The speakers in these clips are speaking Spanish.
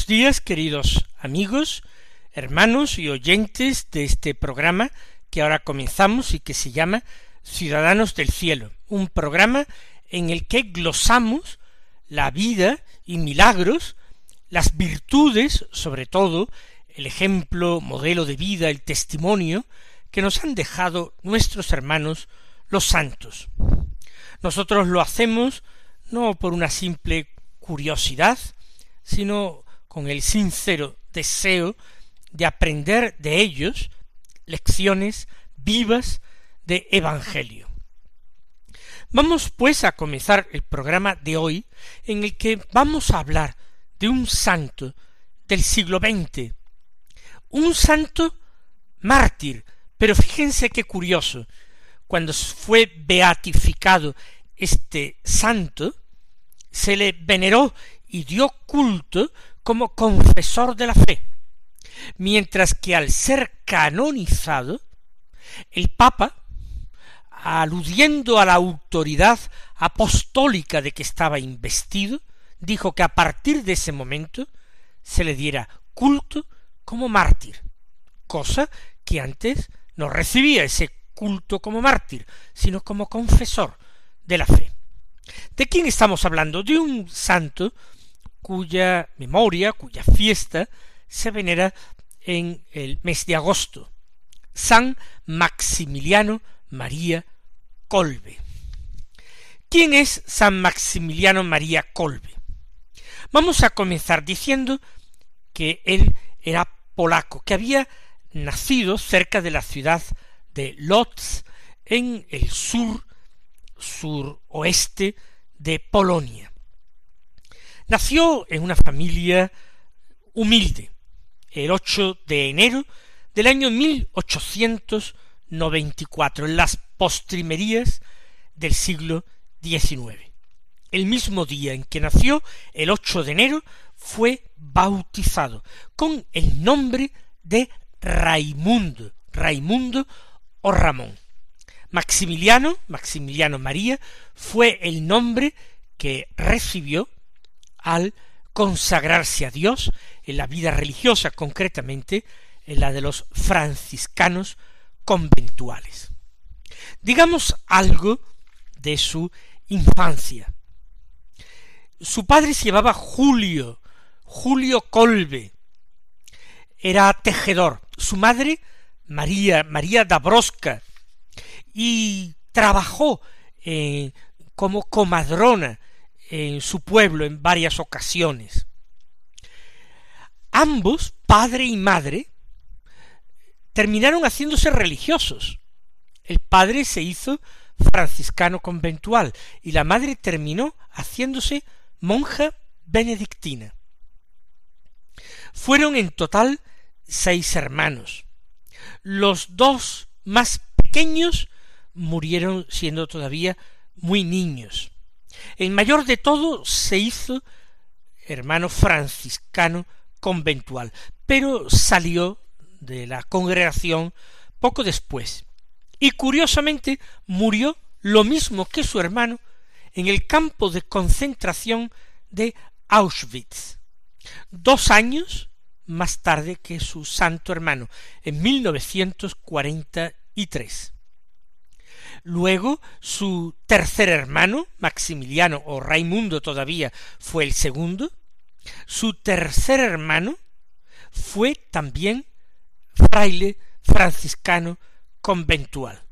Buenos días, queridos amigos, hermanos y oyentes de este programa que ahora comenzamos y que se llama Ciudadanos del Cielo, un programa en el que glosamos la vida y milagros, las virtudes, sobre todo, el ejemplo, modelo de vida, el testimonio que nos han dejado nuestros hermanos los santos. Nosotros lo hacemos no por una simple curiosidad, sino con el sincero deseo de aprender de ellos lecciones vivas de Evangelio. Vamos pues a comenzar el programa de hoy en el que vamos a hablar de un santo del siglo XX, un santo mártir, pero fíjense qué curioso, cuando fue beatificado este santo, se le veneró y dio culto como confesor de la fe, mientras que al ser canonizado, el Papa, aludiendo a la autoridad apostólica de que estaba investido, dijo que a partir de ese momento se le diera culto como mártir, cosa que antes no recibía ese culto como mártir, sino como confesor de la fe. ¿De quién estamos hablando? De un santo cuya memoria, cuya fiesta se venera en el mes de agosto, San Maximiliano María Colbe. ¿Quién es San Maximiliano María Colbe? Vamos a comenzar diciendo que él era polaco, que había nacido cerca de la ciudad de Lodz, en el sur, suroeste de Polonia. Nació en una familia humilde, el 8 de enero del año 1894, en las postrimerías del siglo XIX. El mismo día en que nació, el 8 de enero, fue bautizado con el nombre de Raimundo, Raimundo o Ramón. Maximiliano, Maximiliano María, fue el nombre que recibió al consagrarse a Dios en la vida religiosa, concretamente en la de los franciscanos conventuales. Digamos algo de su infancia. Su padre se llamaba Julio, Julio Colbe. Era tejedor. Su madre, María, María Dabrosca, y trabajó eh, como comadrona en su pueblo en varias ocasiones. Ambos, padre y madre, terminaron haciéndose religiosos. El padre se hizo franciscano conventual y la madre terminó haciéndose monja benedictina. Fueron en total seis hermanos. Los dos más pequeños murieron siendo todavía muy niños. El mayor de todo se hizo hermano franciscano conventual, pero salió de la congregación poco después, y curiosamente murió lo mismo que su hermano en el campo de concentración de Auschwitz, dos años más tarde que su santo hermano, en 1943. Luego su tercer hermano, Maximiliano o Raimundo todavía fue el segundo. Su tercer hermano fue también fraile franciscano conventual.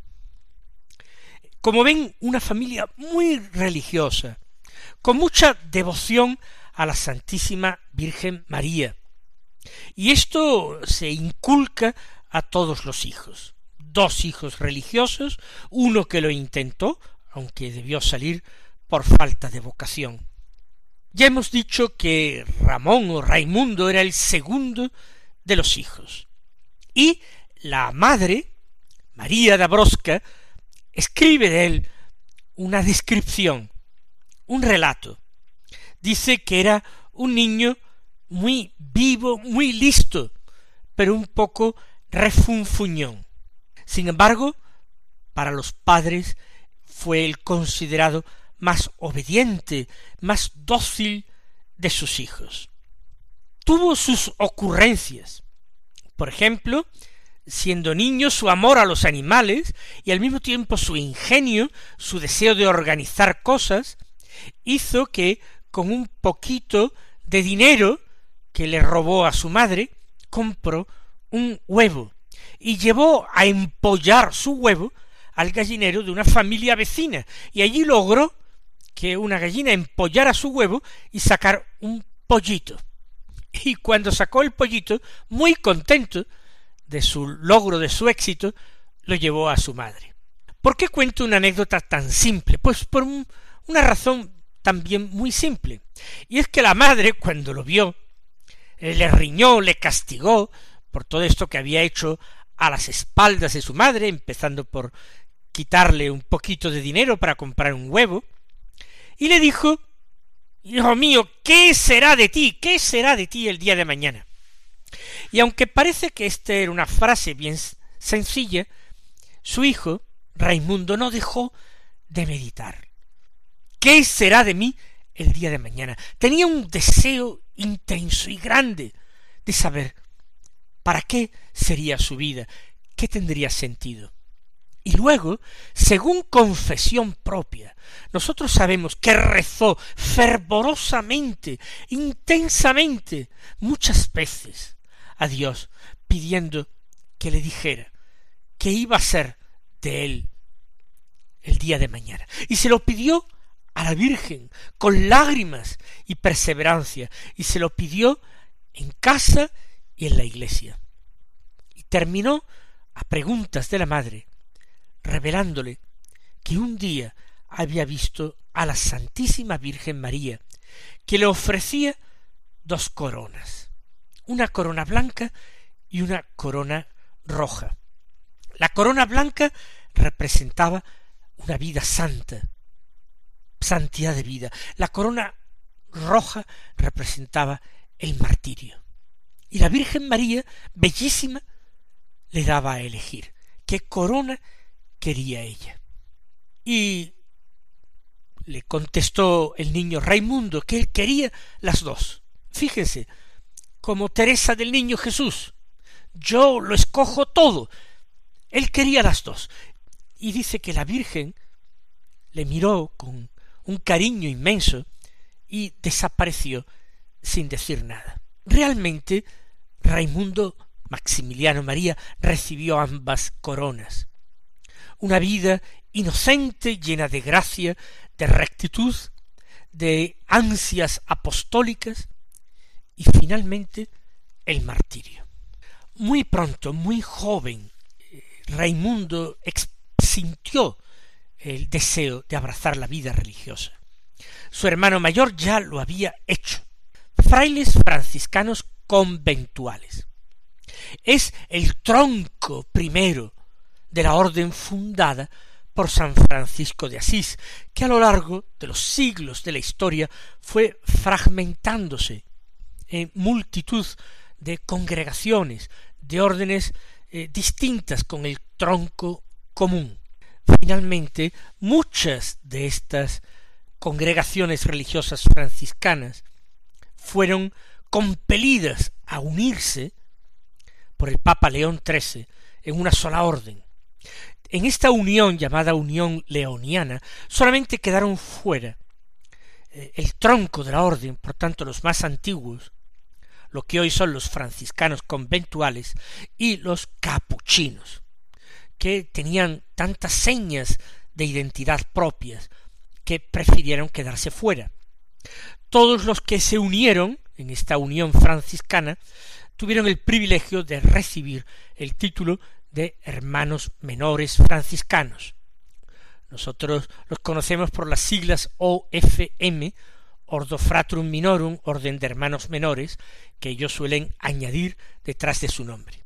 Como ven, una familia muy religiosa, con mucha devoción a la Santísima Virgen María. Y esto se inculca a todos los hijos. Dos hijos religiosos, uno que lo intentó, aunque debió salir por falta de vocación. Ya hemos dicho que Ramón o Raimundo era el segundo de los hijos. Y la madre, María Dabrosca, escribe de él una descripción, un relato. Dice que era un niño muy vivo, muy listo, pero un poco refunfuñón. Sin embargo, para los padres fue el considerado más obediente, más dócil de sus hijos. Tuvo sus ocurrencias. Por ejemplo, siendo niño, su amor a los animales y al mismo tiempo su ingenio, su deseo de organizar cosas, hizo que con un poquito de dinero que le robó a su madre, compró un huevo y llevó a empollar su huevo al gallinero de una familia vecina y allí logró que una gallina empollara su huevo y sacar un pollito. Y cuando sacó el pollito, muy contento de su logro, de su éxito, lo llevó a su madre. ¿Por qué cuento una anécdota tan simple? Pues por una razón también muy simple. Y es que la madre, cuando lo vio, le riñó, le castigó por todo esto que había hecho a las espaldas de su madre, empezando por quitarle un poquito de dinero para comprar un huevo, y le dijo Hijo mío, ¿qué será de ti? ¿Qué será de ti el día de mañana? Y aunque parece que esta era una frase bien sencilla, su hijo, Raimundo, no dejó de meditar. ¿Qué será de mí el día de mañana? Tenía un deseo intenso y grande de saber para qué sería su vida, qué tendría sentido. Y luego, según confesión propia, nosotros sabemos que rezó fervorosamente, intensamente, muchas veces a Dios, pidiendo que le dijera qué iba a ser de él el día de mañana. Y se lo pidió a la Virgen con lágrimas y perseverancia, y se lo pidió en casa y en la iglesia. Y terminó a preguntas de la madre, revelándole que un día había visto a la Santísima Virgen María, que le ofrecía dos coronas, una corona blanca y una corona roja. La corona blanca representaba una vida santa, santidad de vida. La corona roja representaba el martirio. Y la Virgen María, bellísima, le daba a elegir qué corona quería ella. Y le contestó el niño Raimundo que él quería las dos. Fíjense, como Teresa del Niño Jesús. Yo lo escojo todo. Él quería las dos. Y dice que la Virgen le miró con un cariño inmenso y desapareció sin decir nada. Realmente Raimundo Maximiliano María recibió ambas coronas. Una vida inocente, llena de gracia, de rectitud, de ansias apostólicas y finalmente el martirio. Muy pronto, muy joven, Raimundo sintió el deseo de abrazar la vida religiosa. Su hermano mayor ya lo había hecho. Frailes franciscanos conventuales. Es el tronco primero de la orden fundada por San Francisco de Asís, que a lo largo de los siglos de la historia fue fragmentándose en multitud de congregaciones, de órdenes eh, distintas con el tronco común. Finalmente, muchas de estas congregaciones religiosas franciscanas fueron compelidas a unirse por el Papa León XIII en una sola orden, en esta unión llamada Unión Leoniana solamente quedaron fuera eh, el tronco de la orden, por tanto los más antiguos, lo que hoy son los franciscanos conventuales y los capuchinos, que tenían tantas señas de identidad propias, que prefirieron quedarse fuera. Todos los que se unieron en esta unión franciscana tuvieron el privilegio de recibir el título de hermanos menores franciscanos. Nosotros los conocemos por las siglas OFM, Ordo Fratrum Minorum, Orden de Hermanos Menores, que ellos suelen añadir detrás de su nombre.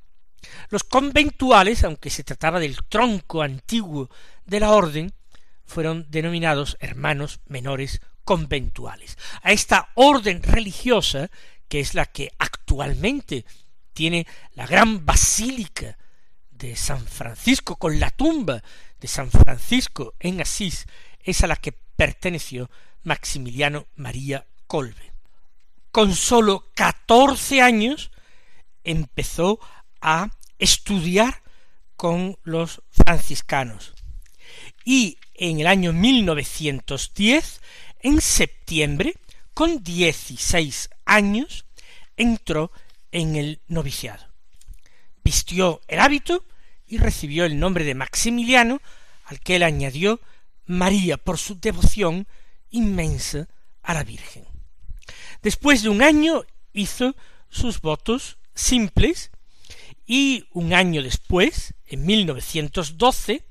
Los conventuales, aunque se trataba del tronco antiguo de la orden, fueron denominados hermanos menores conventuales. A esta orden religiosa, que es la que actualmente tiene la gran basílica de San Francisco con la tumba de San Francisco en Asís, es a la que perteneció Maximiliano María Colbe. Con sólo catorce años empezó a estudiar con los franciscanos. Y en el año 1910, en septiembre, con dieciséis años, entró en el noviciado. Vistió el hábito y recibió el nombre de Maximiliano, al que él añadió María por su devoción inmensa a la Virgen. Después de un año hizo sus votos simples y un año después, en 1912,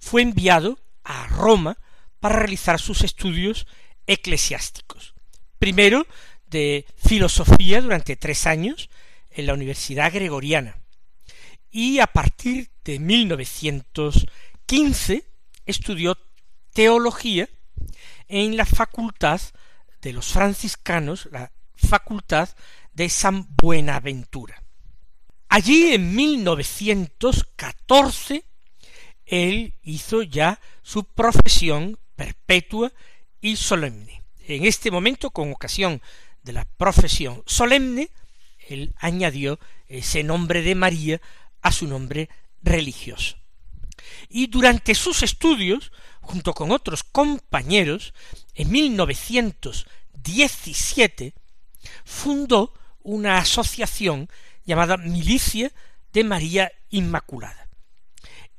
fue enviado a Roma para realizar sus estudios eclesiásticos. Primero de filosofía durante tres años en la Universidad Gregoriana y a partir de 1915 estudió teología en la facultad de los franciscanos, la facultad de San Buenaventura. Allí en 1914 él hizo ya su profesión perpetua y solemne. En este momento, con ocasión de la profesión solemne, él añadió ese nombre de María a su nombre religioso. Y durante sus estudios, junto con otros compañeros, en 1917 fundó una asociación llamada Milicia de María Inmaculada.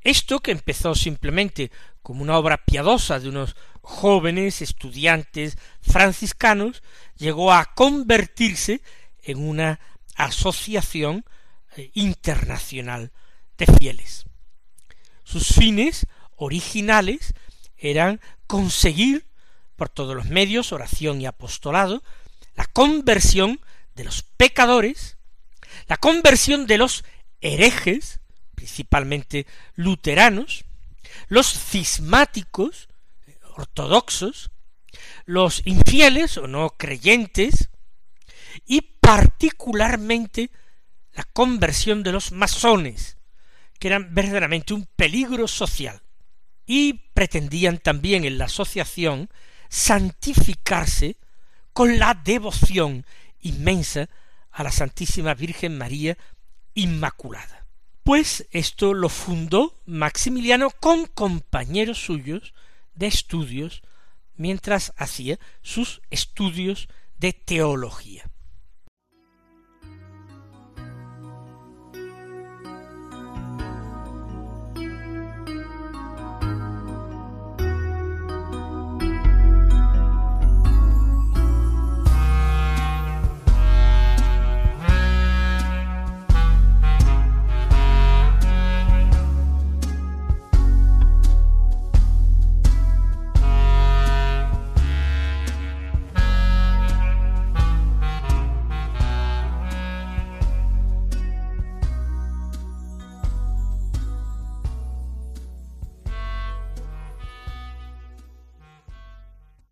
Esto, que empezó simplemente como una obra piadosa de unos jóvenes estudiantes franciscanos, llegó a convertirse en una asociación eh, internacional de fieles. Sus fines originales eran conseguir por todos los medios, oración y apostolado, la conversión de los pecadores, la conversión de los herejes, principalmente luteranos, los cismáticos, ortodoxos, los infieles o no creyentes, y particularmente la conversión de los masones, que eran verdaderamente un peligro social, y pretendían también en la asociación santificarse con la devoción inmensa a la Santísima Virgen María Inmaculada. Pues esto lo fundó Maximiliano con compañeros suyos de estudios mientras hacía sus estudios de teología.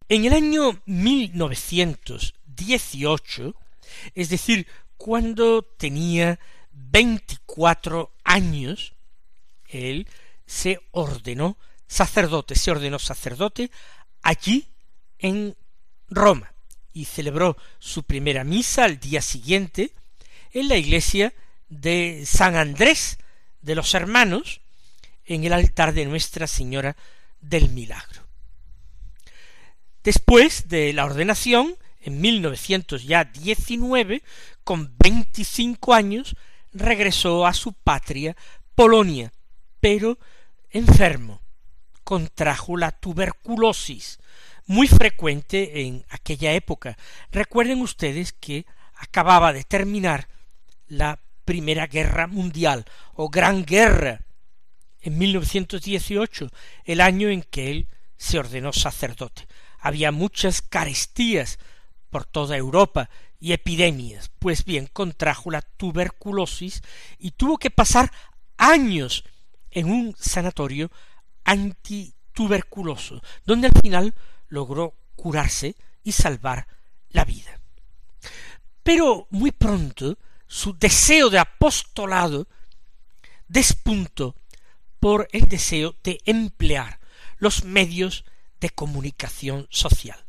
En el año 1918, es decir, cuando tenía 24 años, él se ordenó sacerdote, se ordenó sacerdote allí en Roma y celebró su primera misa al día siguiente en la iglesia de San Andrés de los Hermanos en el altar de Nuestra Señora del Milagro. Después de la ordenación, en 1919, con veinticinco años, regresó a su patria, Polonia, pero enfermo, contrajo la tuberculosis, muy frecuente en aquella época. Recuerden ustedes que acababa de terminar la Primera Guerra Mundial o Gran Guerra en 1918, el año en que él se ordenó sacerdote. Había muchas carestías por toda Europa y epidemias. Pues bien, contrajo la tuberculosis y tuvo que pasar años en un sanatorio antituberculoso, donde al final logró curarse y salvar la vida. Pero muy pronto su deseo de apostolado despuntó por el deseo de emplear los medios de comunicación social.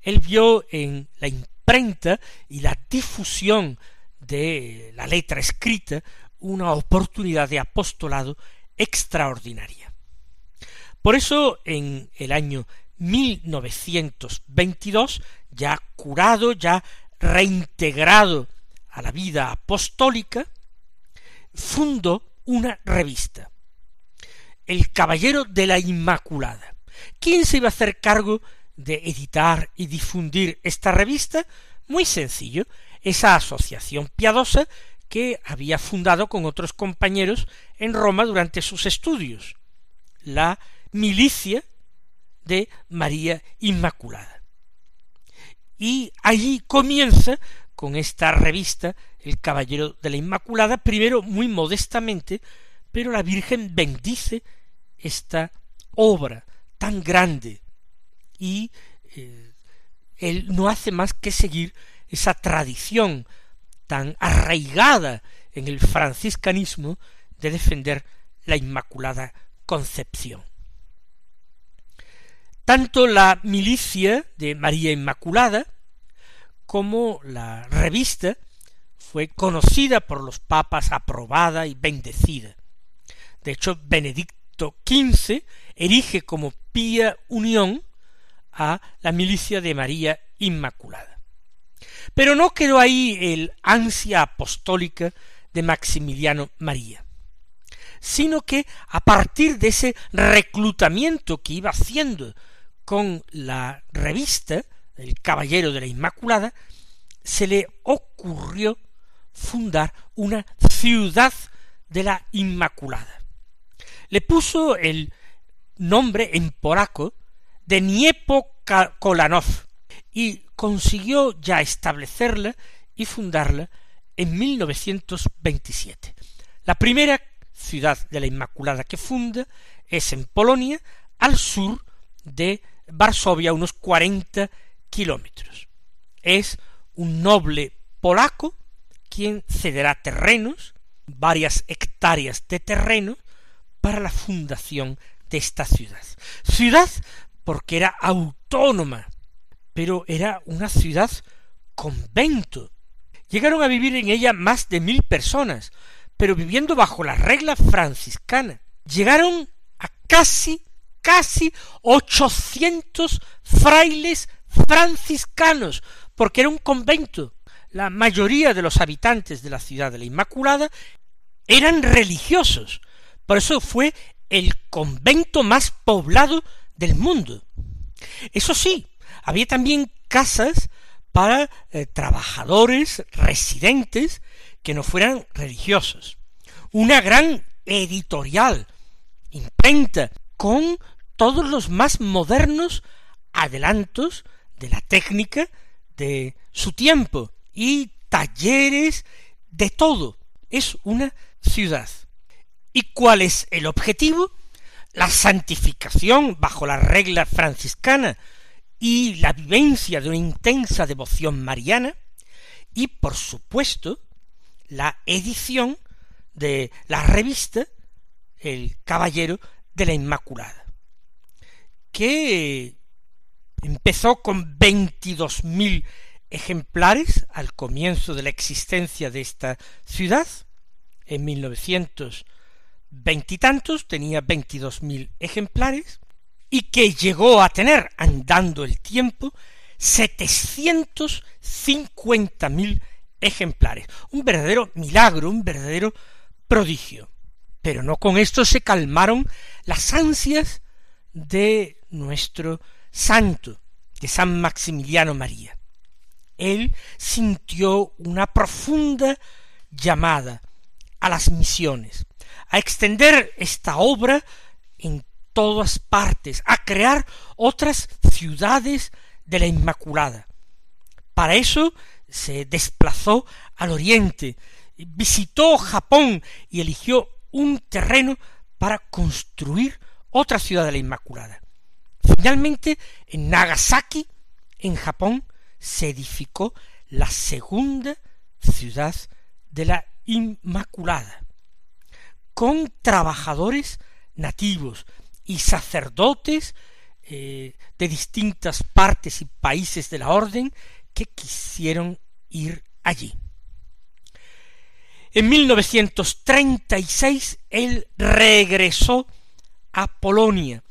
Él vio en la imprenta y la difusión de la letra escrita una oportunidad de apostolado extraordinaria. Por eso, en el año 1922, ya curado, ya reintegrado a la vida apostólica, fundó una revista, El Caballero de la Inmaculada. ¿Quién se iba a hacer cargo de editar y difundir esta revista? Muy sencillo, esa asociación piadosa que había fundado con otros compañeros en Roma durante sus estudios, la milicia de María Inmaculada. Y allí comienza con esta revista El Caballero de la Inmaculada, primero muy modestamente, pero la Virgen bendice esta obra tan grande y eh, él no hace más que seguir esa tradición tan arraigada en el franciscanismo de defender la Inmaculada Concepción. Tanto la milicia de María Inmaculada como la revista fue conocida por los papas, aprobada y bendecida. De hecho, Benedicto XV erige como pía unión a la milicia de María Inmaculada. Pero no quedó ahí el ansia apostólica de Maximiliano María, sino que a partir de ese reclutamiento que iba haciendo con la revista El Caballero de la Inmaculada, se le ocurrió fundar una ciudad de la Inmaculada. Le puso el nombre en polaco de Niepo Kolanov y consiguió ya establecerla y fundarla en 1927. La primera ciudad de la Inmaculada que funda es en Polonia, al sur de Varsovia, unos cuarenta kilómetros. Es un noble polaco quien cederá terrenos, varias hectáreas de terreno, para la fundación de esta ciudad. Ciudad porque era autónoma pero era una ciudad convento. Llegaron a vivir en ella más de mil personas, pero viviendo bajo la regla franciscana. Llegaron a casi, casi ochocientos frailes franciscanos, porque era un convento. La mayoría de los habitantes de la ciudad de la Inmaculada eran religiosos. Por eso fue el convento más poblado del mundo. Eso sí, había también casas para eh, trabajadores residentes que no fueran religiosos. Una gran editorial, imprenta, con todos los más modernos adelantos de la técnica de su tiempo y talleres de todo. Es una ciudad. ¿Y cuál es el objetivo? La santificación bajo la regla franciscana y la vivencia de una intensa devoción mariana y por supuesto la edición de la revista El Caballero de la Inmaculada, que empezó con veintidós mil ejemplares al comienzo de la existencia de esta ciudad, en mil novecientos veintitantos tenía veintidós mil ejemplares, y que llegó a tener, andando el tiempo, setecientos cincuenta mil ejemplares. Un verdadero milagro, un verdadero prodigio. Pero no con esto se calmaron las ansias de nuestro santo de San Maximiliano María. Él sintió una profunda llamada a las misiones, a extender esta obra en todas partes, a crear otras ciudades de la Inmaculada. Para eso se desplazó al oriente, visitó Japón y eligió un terreno para construir otra ciudad de la Inmaculada. Finalmente, en Nagasaki, en Japón, se edificó la segunda ciudad de la Inmaculada, con trabajadores nativos y sacerdotes eh, de distintas partes y países de la orden que quisieron ir allí. En 1936 él regresó a Polonia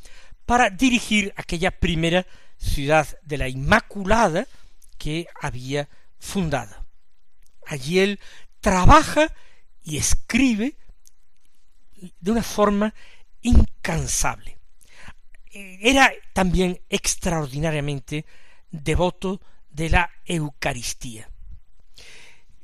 para dirigir aquella primera ciudad de la Inmaculada que había fundado. Allí él trabaja y escribe de una forma incansable. Era también extraordinariamente devoto de la Eucaristía.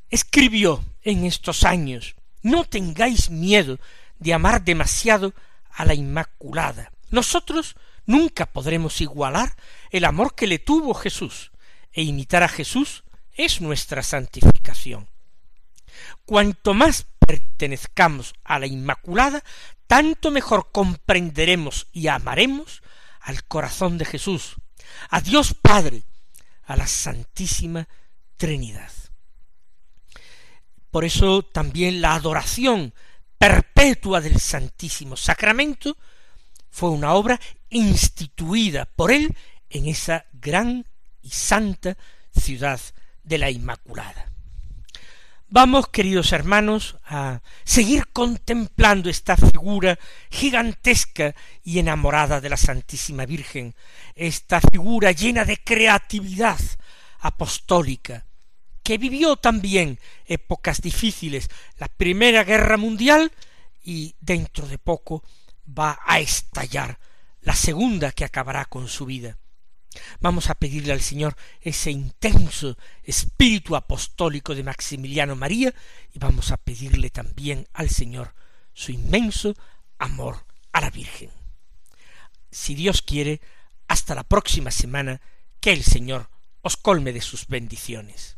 Escribió en estos años, no tengáis miedo de amar demasiado a la Inmaculada. Nosotros nunca podremos igualar el amor que le tuvo Jesús, e imitar a Jesús es nuestra santificación. Cuanto más pertenezcamos a la Inmaculada, tanto mejor comprenderemos y amaremos al corazón de Jesús, a Dios Padre, a la Santísima Trinidad. Por eso también la adoración perpetua del Santísimo Sacramento fue una obra instituida por él en esa gran y santa ciudad de la Inmaculada. Vamos, queridos hermanos, a seguir contemplando esta figura gigantesca y enamorada de la Santísima Virgen, esta figura llena de creatividad apostólica, que vivió también épocas difíciles, la Primera Guerra Mundial, y dentro de poco va a estallar la segunda que acabará con su vida. Vamos a pedirle al Señor ese intenso espíritu apostólico de Maximiliano María y vamos a pedirle también al Señor su inmenso amor a la Virgen. Si Dios quiere, hasta la próxima semana, que el Señor os colme de sus bendiciones.